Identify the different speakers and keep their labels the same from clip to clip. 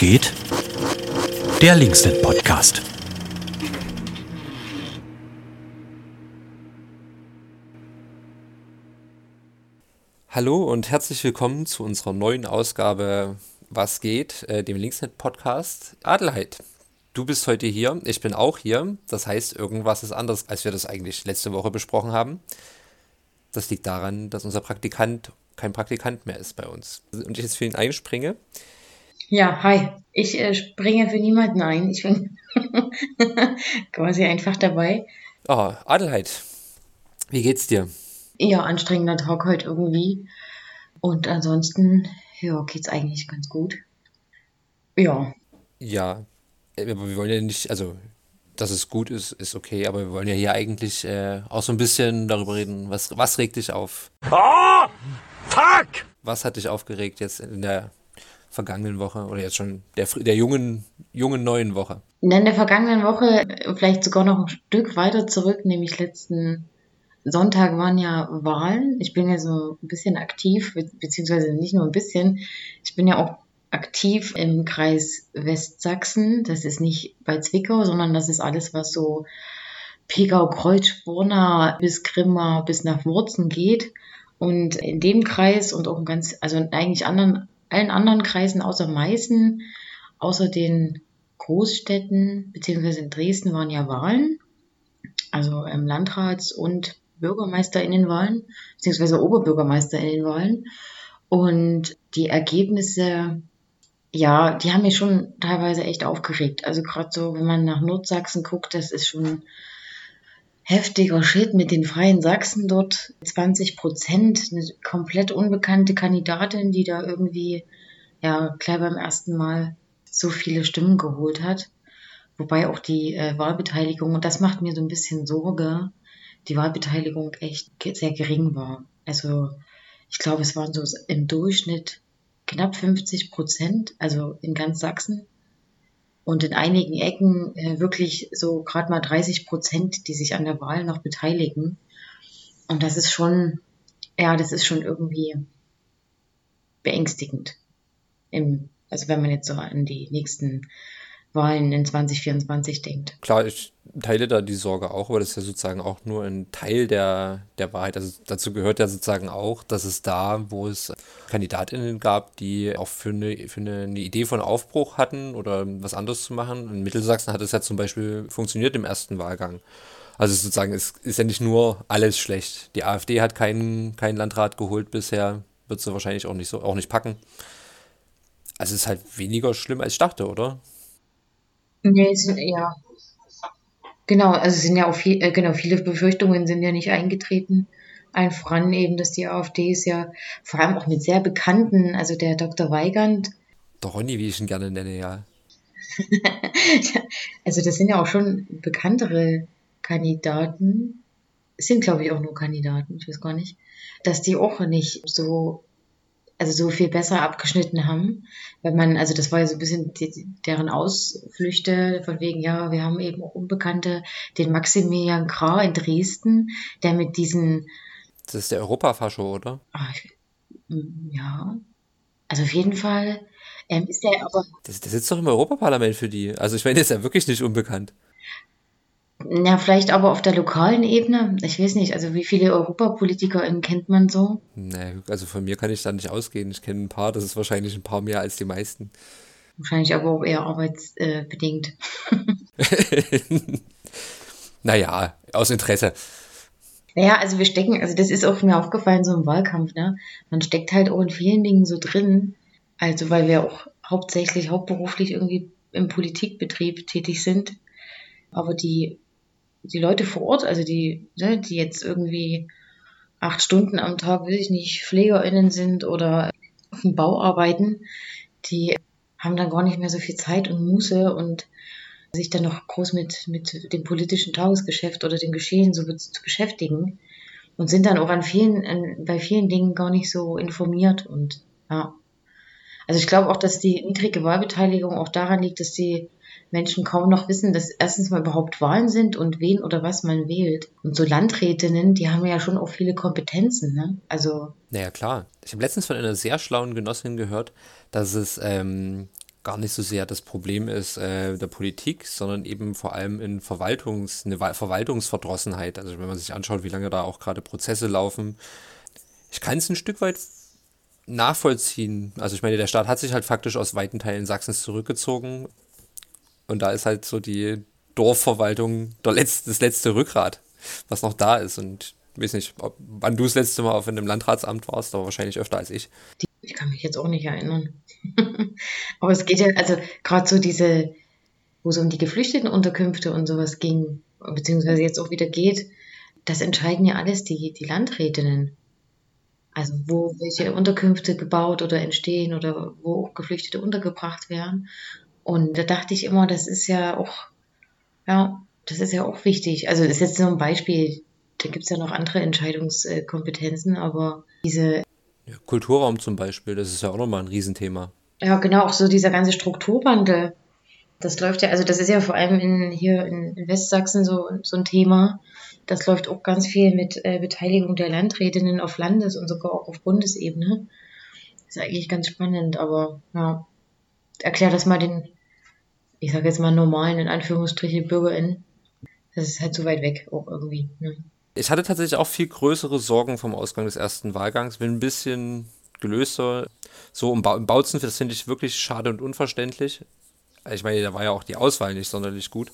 Speaker 1: geht? Der Linksnet Podcast.
Speaker 2: Hallo und herzlich willkommen zu unserer neuen Ausgabe Was geht, äh, dem Linksnet Podcast. Adelheid, du bist heute hier, ich bin auch hier. Das heißt, irgendwas ist anders, als wir das eigentlich letzte Woche besprochen haben. Das liegt daran, dass unser Praktikant kein Praktikant mehr ist bei uns. Und ich jetzt für ihn einspringe.
Speaker 3: Ja, hi. Ich äh, springe für niemanden ein. Ich bin quasi einfach dabei.
Speaker 2: Oh, Adelheid, wie geht's dir?
Speaker 3: Ja, anstrengender Tag heute irgendwie. Und ansonsten, ja, geht's eigentlich ganz gut. Ja.
Speaker 2: Ja, aber wir wollen ja nicht, also, dass es gut ist, ist okay, aber wir wollen ja hier eigentlich äh, auch so ein bisschen darüber reden, was, was regt dich auf? Oh, fuck! Was hat dich aufgeregt jetzt in der vergangenen Woche oder jetzt schon der, der jungen, jungen neuen Woche?
Speaker 3: In der vergangenen Woche vielleicht sogar noch ein Stück weiter zurück, nämlich letzten Sonntag waren ja Wahlen. Ich bin ja so ein bisschen aktiv, beziehungsweise nicht nur ein bisschen. Ich bin ja auch aktiv im Kreis Westsachsen. Das ist nicht bei Zwickau, sondern das ist alles, was so Pegau, Kreuz, Sporna bis Grimma bis nach Wurzen geht. Und in dem Kreis und auch ganz, also eigentlich anderen allen anderen Kreisen außer Meißen, außer den Großstädten, beziehungsweise in Dresden waren ja Wahlen, also ähm, Landrats- und Bürgermeisterinnenwahlen, beziehungsweise Oberbürgermeisterinnenwahlen. Und die Ergebnisse, ja, die haben mich schon teilweise echt aufgeregt. Also gerade so, wenn man nach Nordsachsen guckt, das ist schon heftiger Shit mit den Freien Sachsen dort. 20 Prozent, eine komplett unbekannte Kandidatin, die da irgendwie, ja, gleich beim ersten Mal so viele Stimmen geholt hat. Wobei auch die äh, Wahlbeteiligung, und das macht mir so ein bisschen Sorge, die Wahlbeteiligung echt sehr gering war. Also ich glaube, es waren so im Durchschnitt knapp 50 Prozent, also in ganz Sachsen und in einigen Ecken äh, wirklich so gerade mal 30 Prozent, die sich an der Wahl noch beteiligen. Und das ist schon, ja, das ist schon irgendwie beängstigend. Im, also wenn man jetzt so an die nächsten Wahlen in 2024 denkt.
Speaker 2: Klar, ich teile da die Sorge auch, aber das ist ja sozusagen auch nur ein Teil der, der Wahrheit. Also dazu gehört ja sozusagen auch, dass es da, wo es KandidatInnen gab, die auch für eine, für eine, eine Idee von Aufbruch hatten oder was anderes zu machen. In Mittelsachsen hat es ja zum Beispiel funktioniert im ersten Wahlgang. Also sozusagen, es ist ja nicht nur alles schlecht. Die AfD hat keinen, keinen Landrat geholt bisher, wird sie wahrscheinlich auch nicht so, auch nicht packen. Also es ist halt weniger schlimm als ich dachte, oder?
Speaker 3: Nee, sind, ja. Genau, also sind ja auch viel, äh, genau, viele Befürchtungen sind ja nicht eingetreten. Allen voran eben, dass die AfD ist ja vor allem auch mit sehr bekannten, also der Dr. Weigand.
Speaker 2: Der Ronny, wie ich ihn gerne nenne, ja.
Speaker 3: also das sind ja auch schon bekanntere Kandidaten. Es sind, glaube ich, auch nur Kandidaten, ich weiß gar nicht. Dass die auch nicht so also so viel besser abgeschnitten haben, weil man, also das war ja so ein bisschen die, deren Ausflüchte von wegen, ja, wir haben eben auch Unbekannte, den Maximilian Krah in Dresden, der mit diesen
Speaker 2: Das ist der Europafascho, oder?
Speaker 3: Ach, ich, mm, ja, also auf jeden Fall ähm, ist der aber...
Speaker 2: Der, der sitzt doch im Europaparlament für die, also ich meine, der ist ja wirklich nicht unbekannt.
Speaker 3: Ja, vielleicht aber auf der lokalen Ebene. Ich weiß nicht, also wie viele EuropapolitikerInnen kennt man so?
Speaker 2: Nee, also von mir kann ich da nicht ausgehen. Ich kenne ein paar, das ist wahrscheinlich ein paar mehr als die meisten.
Speaker 3: Wahrscheinlich aber auch eher arbeitsbedingt.
Speaker 2: naja, aus Interesse.
Speaker 3: Naja, also wir stecken, also das ist auch mir aufgefallen, so im Wahlkampf, ne? Man steckt halt auch in vielen Dingen so drin. Also weil wir auch hauptsächlich, hauptberuflich irgendwie im Politikbetrieb tätig sind. Aber die die Leute vor Ort, also die, ne, die jetzt irgendwie acht Stunden am Tag, weiß ich nicht, PflegerInnen sind oder auf dem Bau arbeiten, die haben dann gar nicht mehr so viel Zeit und Muße und sich dann noch groß mit, mit dem politischen Tagesgeschäft oder dem Geschehen so zu beschäftigen und sind dann auch an vielen, an, bei vielen Dingen gar nicht so informiert und ja. Also ich glaube auch, dass die niedrige Wahlbeteiligung auch daran liegt, dass die Menschen kaum noch wissen, dass erstens mal überhaupt Wahlen sind und wen oder was man wählt. Und so Landrätinnen, die haben ja schon auch viele Kompetenzen, ne? Also.
Speaker 2: Naja, klar. Ich habe letztens von einer sehr schlauen Genossin gehört, dass es ähm, gar nicht so sehr das Problem ist äh, der Politik, sondern eben vor allem in Verwaltungs, eine Verwaltungsverdrossenheit. Also wenn man sich anschaut, wie lange da auch gerade Prozesse laufen. Ich kann es ein Stück weit nachvollziehen. Also ich meine, der Staat hat sich halt faktisch aus weiten Teilen Sachsens zurückgezogen. Und da ist halt so die Dorfverwaltung letzte, das letzte Rückgrat, was noch da ist. Und ich weiß nicht, ob, wann du das letzte Mal auf einem Landratsamt warst, aber wahrscheinlich öfter als ich.
Speaker 3: Ich kann mich jetzt auch nicht erinnern. aber es geht ja, also gerade so diese, wo es um die Geflüchtetenunterkünfte und sowas ging, beziehungsweise jetzt auch wieder geht, das entscheiden ja alles die, die Landrätinnen. Also wo welche Unterkünfte gebaut oder entstehen oder wo auch Geflüchtete untergebracht werden. Und da dachte ich immer, das ist ja auch, ja, das ist ja auch wichtig. Also das ist jetzt nur ein Beispiel. Da gibt es ja noch andere Entscheidungskompetenzen, aber diese.
Speaker 2: Ja, Kulturraum zum Beispiel, das ist ja auch nochmal ein Riesenthema.
Speaker 3: Ja, genau, auch so dieser ganze Strukturwandel. Das läuft ja, also das ist ja vor allem in, hier in, in Westsachsen so, so ein Thema. Das läuft auch ganz viel mit äh, Beteiligung der Landrätinnen auf Landes- und sogar auch auf Bundesebene. Das ist eigentlich ganz spannend, aber ja, erklär das mal den, ich sage jetzt mal normalen, in Anführungsstrichen, BürgerInnen. Das ist halt so weit weg auch irgendwie. Ne?
Speaker 2: Ich hatte tatsächlich auch viel größere Sorgen vom Ausgang des ersten Wahlgangs. Bin ein bisschen gelöster. So im, ba im Bautzen, das finde ich wirklich schade und unverständlich. Ich meine, da war ja auch die Auswahl nicht sonderlich gut.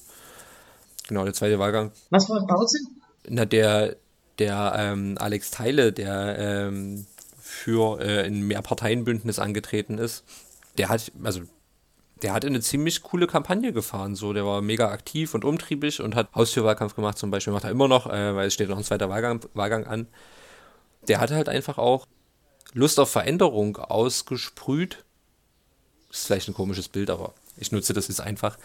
Speaker 2: Genau, der zweite Wahlgang.
Speaker 3: Was war Bautzen?
Speaker 2: Na, der, der ähm, Alex Teile, der ähm, für äh, ein Mehrparteienbündnis angetreten ist, der hat, also der hat eine ziemlich coole Kampagne gefahren. So, der war mega aktiv und umtriebig und hat Haustürwahlkampf gemacht zum Beispiel. Macht er immer noch, äh, weil es steht noch ein zweiter Wahlgang, Wahlgang an. Der hatte halt einfach auch Lust auf Veränderung ausgesprüht. Ist vielleicht ein komisches Bild, aber ich nutze das jetzt einfach.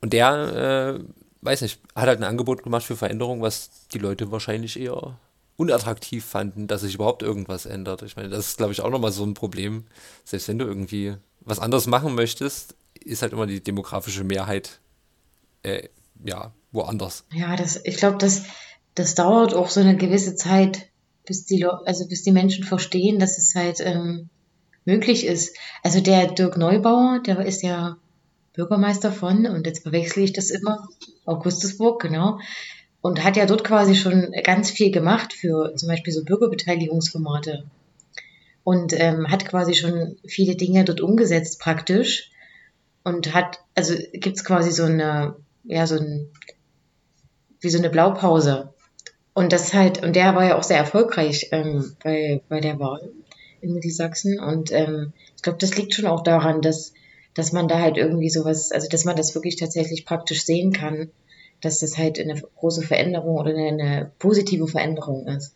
Speaker 2: Und der, äh, weiß nicht, hat halt ein Angebot gemacht für Veränderung, was die Leute wahrscheinlich eher unattraktiv fanden, dass sich überhaupt irgendwas ändert. Ich meine, das ist, glaube ich, auch nochmal so ein Problem. Selbst wenn du irgendwie was anderes machen möchtest, ist halt immer die demografische Mehrheit äh, ja woanders.
Speaker 3: Ja, das, ich glaube, das, das dauert auch so eine gewisse Zeit, bis die, also bis die Menschen verstehen, dass es halt ähm, möglich ist. Also der Dirk Neubauer, der ist ja Bürgermeister von, und jetzt verwechsel ich das immer, Augustusburg, genau, und hat ja dort quasi schon ganz viel gemacht für zum Beispiel so Bürgerbeteiligungsformate und ähm, hat quasi schon viele Dinge dort umgesetzt praktisch und hat, also gibt's quasi so eine, ja, so ein, wie so eine Blaupause. Und das halt, und der war ja auch sehr erfolgreich ähm, bei, bei der Wahl in Mittelssachsen. Und ähm, ich glaube, das liegt schon auch daran, dass, dass man da halt irgendwie sowas, also dass man das wirklich tatsächlich praktisch sehen kann, dass das halt eine große Veränderung oder eine, positive Veränderung ist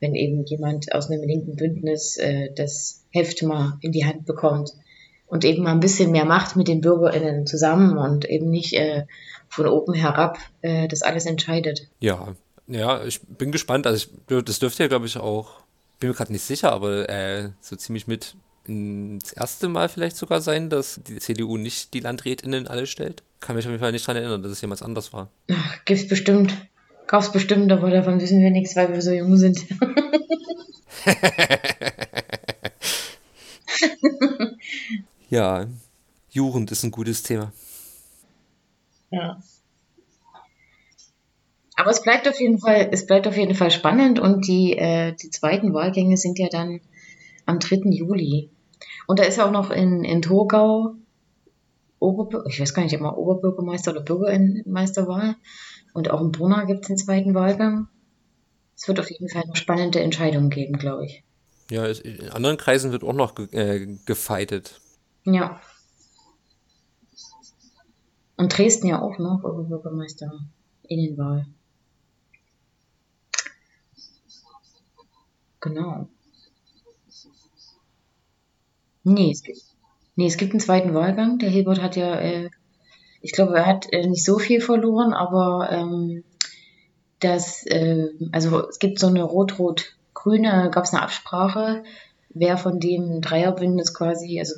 Speaker 3: wenn eben jemand aus einem linken Bündnis äh, das Heft mal in die Hand bekommt und eben mal ein bisschen mehr macht mit den BürgerInnen zusammen und eben nicht äh, von oben herab äh, das alles entscheidet.
Speaker 2: Ja, ja, ich bin gespannt. Also ich, das dürfte ja, glaube ich, auch, bin mir gerade nicht sicher, aber äh, so ziemlich mit das erste Mal vielleicht sogar sein, dass die CDU nicht die LandrätInnen alle stellt. Kann mich auf jeden Fall nicht daran erinnern, dass es jemals anders war.
Speaker 3: Ach, gibt's bestimmt. Gab's bestimmt, aber davon wissen wir nichts, weil wir so jung sind.
Speaker 2: ja, Jugend ist ein gutes Thema.
Speaker 3: Ja. Aber es bleibt auf jeden Fall, es bleibt auf jeden Fall spannend und die, äh, die zweiten Wahlgänge sind ja dann am 3. Juli. Und da ist ja auch noch in, in Torgau Oberbür ich weiß gar nicht, ob man Oberbürgermeister oder Bürgermeisterwahl. Und auch in Brunner gibt es einen zweiten Wahlgang. Es wird auf jeden Fall noch spannende Entscheidungen geben, glaube ich.
Speaker 2: Ja, in anderen Kreisen wird auch noch ge äh, gefeitet.
Speaker 3: Ja. Und Dresden ja auch noch, Oberbürgermeister Innenwahl. Genau. Nee, es gibt, nee, es gibt einen zweiten Wahlgang. Der Hilbert hat ja äh, ich glaube, er hat äh, nicht so viel verloren, aber ähm, das, äh, also es gibt so eine rot-rot-grüne, gab es eine Absprache, wer von dem Dreierbündnis quasi, also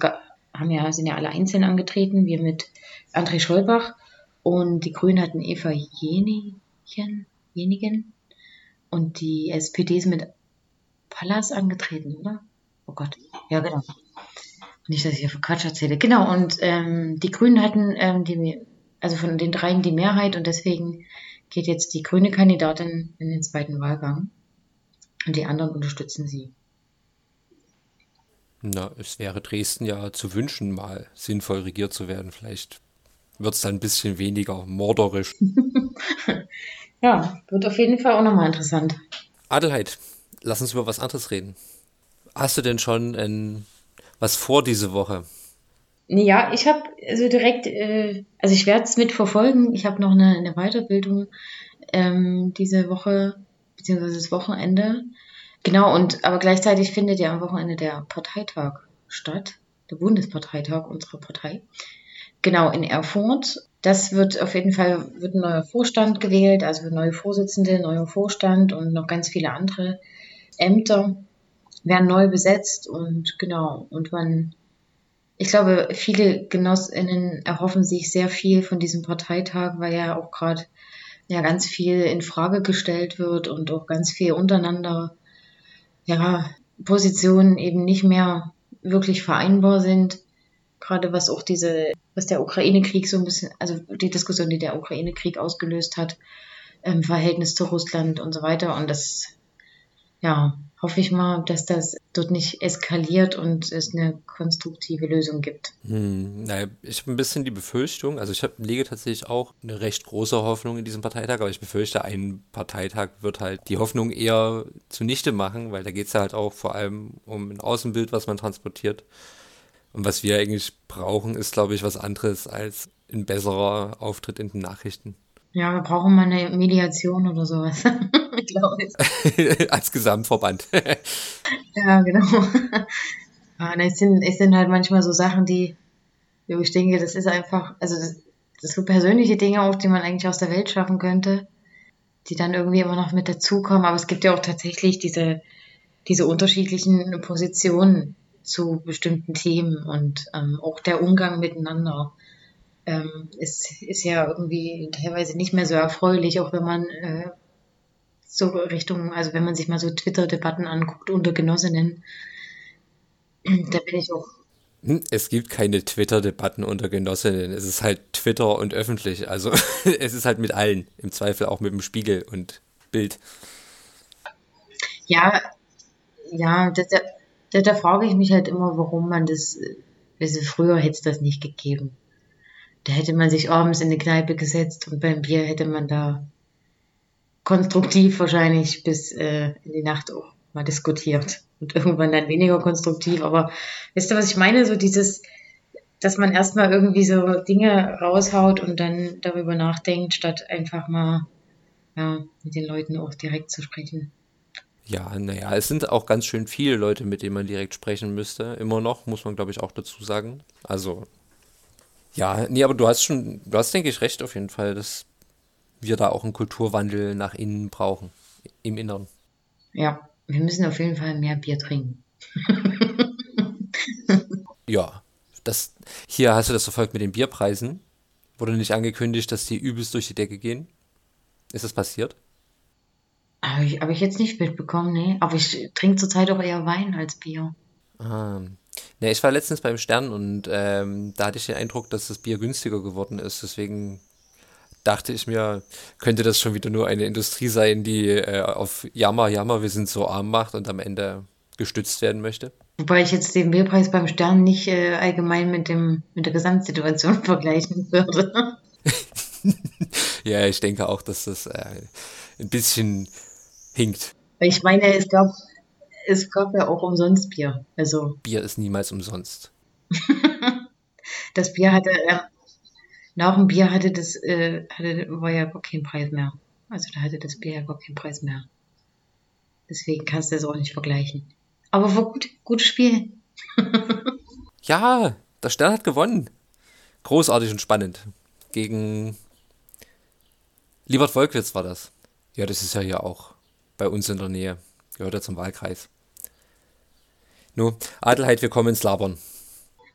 Speaker 3: haben ja, sind ja alle einzeln angetreten, wir mit André Scholbach und die Grünen hatten Eva Jenigen, Jenigen und die SPD ist mit Pallas angetreten, oder? Oh Gott, ja genau. Nicht, dass ich hier Quatsch erzähle. Genau, und ähm, die Grünen hatten ähm, die, also von den dreien die Mehrheit und deswegen geht jetzt die grüne Kandidatin in den zweiten Wahlgang. Und die anderen unterstützen sie.
Speaker 2: Na, es wäre Dresden ja zu wünschen, mal sinnvoll regiert zu werden. Vielleicht wird es dann ein bisschen weniger morderisch.
Speaker 3: ja, wird auf jeden Fall auch nochmal interessant.
Speaker 2: Adelheid, lass uns über was anderes reden. Hast du denn schon ein, was vor diese Woche?
Speaker 3: Ja, ich habe also direkt, äh, also ich werde es mitverfolgen. Ich habe noch eine, eine Weiterbildung ähm, diese Woche, beziehungsweise das Wochenende. Genau, und aber gleichzeitig findet ja am Wochenende der Parteitag statt, der Bundesparteitag unserer Partei. Genau, in Erfurt. Das wird auf jeden Fall wird ein neuer Vorstand gewählt, also neue Vorsitzende, neuer Vorstand und noch ganz viele andere Ämter werden neu besetzt und genau, und man, ich glaube, viele GenossInnen erhoffen sich sehr viel von diesem Parteitag, weil ja auch gerade ja ganz viel in Frage gestellt wird und auch ganz viel untereinander ja, Positionen eben nicht mehr wirklich vereinbar sind. Gerade was auch diese, was der Ukraine-Krieg so ein bisschen, also die Diskussion, die der Ukraine-Krieg ausgelöst hat, im Verhältnis zu Russland und so weiter. Und das, ja, hoffe ich mal, dass das dort nicht eskaliert und es eine konstruktive Lösung gibt.
Speaker 2: Hm, naja, ich habe ein bisschen die Befürchtung, also ich hab, lege tatsächlich auch eine recht große Hoffnung in diesen Parteitag, aber ich befürchte, ein Parteitag wird halt die Hoffnung eher zunichte machen, weil da geht es ja halt auch vor allem um ein Außenbild, was man transportiert. Und was wir eigentlich brauchen, ist, glaube ich, was anderes als ein besserer Auftritt in den Nachrichten.
Speaker 3: Ja, wir brauchen mal eine Mediation oder sowas.
Speaker 2: glaube ich. Als Gesamtverband.
Speaker 3: ja, genau. Ja, es, sind, es sind halt manchmal so Sachen, die, ich denke, das ist einfach, also das, das so persönliche Dinge auch, die man eigentlich aus der Welt schaffen könnte, die dann irgendwie immer noch mit dazukommen. Aber es gibt ja auch tatsächlich diese, diese unterschiedlichen Positionen zu bestimmten Themen und ähm, auch der Umgang miteinander ähm, ist, ist ja irgendwie teilweise nicht mehr so erfreulich, auch wenn man äh, so Richtung, also wenn man sich mal so Twitter-Debatten anguckt unter Genossinnen, da bin ich auch.
Speaker 2: Hm, es gibt keine Twitter-Debatten unter Genossinnen. Es ist halt Twitter und öffentlich. Also es ist halt mit allen. Im Zweifel auch mit dem Spiegel und Bild.
Speaker 3: Ja, ja, da, da, da frage ich mich halt immer, warum man das, also früher hätte es das nicht gegeben. Da hätte man sich abends in eine Kneipe gesetzt und beim Bier hätte man da konstruktiv wahrscheinlich bis äh, in die Nacht auch mal diskutiert und irgendwann dann weniger konstruktiv. Aber wisst ihr, was ich meine? So dieses, dass man erstmal irgendwie so Dinge raushaut und dann darüber nachdenkt, statt einfach mal ja, mit den Leuten auch direkt zu sprechen.
Speaker 2: Ja, naja, es sind auch ganz schön viele Leute, mit denen man direkt sprechen müsste. Immer noch, muss man glaube ich auch dazu sagen. Also, ja, nee, aber du hast schon, du hast, denke ich, recht auf jeden Fall. Das wir da auch einen Kulturwandel nach innen brauchen, im Inneren.
Speaker 3: Ja, wir müssen auf jeden Fall mehr Bier trinken.
Speaker 2: ja, das, hier hast du das verfolgt mit den Bierpreisen. Wurde nicht angekündigt, dass die übelst durch die Decke gehen? Ist das passiert?
Speaker 3: Habe ich, hab ich jetzt nicht mitbekommen, nee. Aber ich trinke zurzeit auch eher Wein als Bier.
Speaker 2: Ah. Ne, ich war letztens beim Stern und ähm, da hatte ich den Eindruck, dass das Bier günstiger geworden ist. Deswegen dachte ich mir, könnte das schon wieder nur eine Industrie sein, die äh, auf Jammer, Jammer, wir sind so arm macht und am Ende gestützt werden möchte.
Speaker 3: Wobei ich jetzt den Bierpreis beim Stern nicht äh, allgemein mit, dem, mit der Gesamtsituation vergleichen würde.
Speaker 2: ja, ich denke auch, dass das äh, ein bisschen hinkt.
Speaker 3: Ich meine, es gab, es gab ja auch umsonst Bier. Also.
Speaker 2: Bier ist niemals umsonst.
Speaker 3: das Bier hatte, äh, nach dem Bier hatte das, äh, hatte, war ja gar kein Preis mehr. Also da hatte das Bier ja gar keinen Preis mehr. Deswegen kannst du das auch nicht vergleichen. Aber war gut, gutes Spiel.
Speaker 2: ja, der Stern hat gewonnen. Großartig und spannend. Gegen Liebert Volkwitz war das. Ja, das ist ja hier auch bei uns in der Nähe. Gehört ja zum Wahlkreis. Nur, Adelheid, wir kommen ins Labern.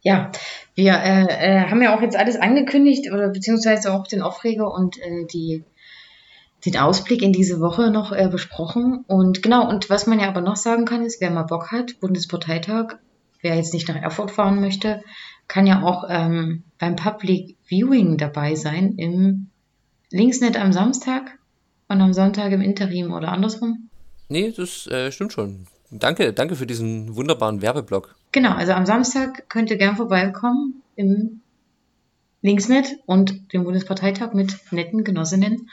Speaker 3: Ja, wir äh, äh, haben ja auch jetzt alles angekündigt oder beziehungsweise auch den Aufreger und äh, die, den Ausblick in diese Woche noch äh, besprochen. Und genau, und was man ja aber noch sagen kann, ist, wer mal Bock hat, Bundesparteitag, wer jetzt nicht nach Erfurt fahren möchte, kann ja auch ähm, beim Public Viewing dabei sein im Linksnet am Samstag und am Sonntag im Interim oder andersrum.
Speaker 2: Nee, das äh, stimmt schon. Danke, danke für diesen wunderbaren Werbeblock.
Speaker 3: Genau, also am Samstag könnt ihr gern vorbeikommen im Linksnet und den Bundesparteitag mit netten Genossinnen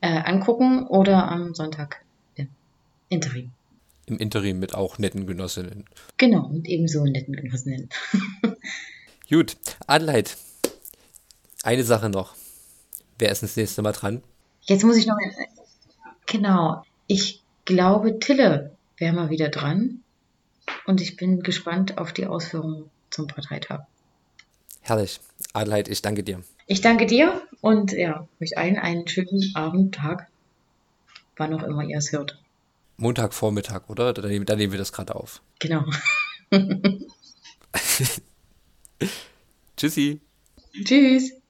Speaker 3: äh, angucken oder am Sonntag im Interim.
Speaker 2: Im Interim mit auch netten Genossinnen.
Speaker 3: Genau, und ebenso netten Genossinnen.
Speaker 2: Gut, Adelheid, eine Sache noch. Wer ist das nächste Mal dran?
Speaker 3: Jetzt muss ich noch. Genau, ich glaube, Tille wäre mal wieder dran. Und ich bin gespannt auf die Ausführungen zum Parteitag.
Speaker 2: Herrlich. Adelheid, ich danke dir.
Speaker 3: Ich danke dir und ja, euch allen einen schönen Abend, Tag, wann auch immer ihr es hört.
Speaker 2: Montagvormittag, oder? Dann nehmen, dann nehmen wir das gerade auf.
Speaker 3: Genau.
Speaker 2: Tschüssi.
Speaker 3: Tschüss.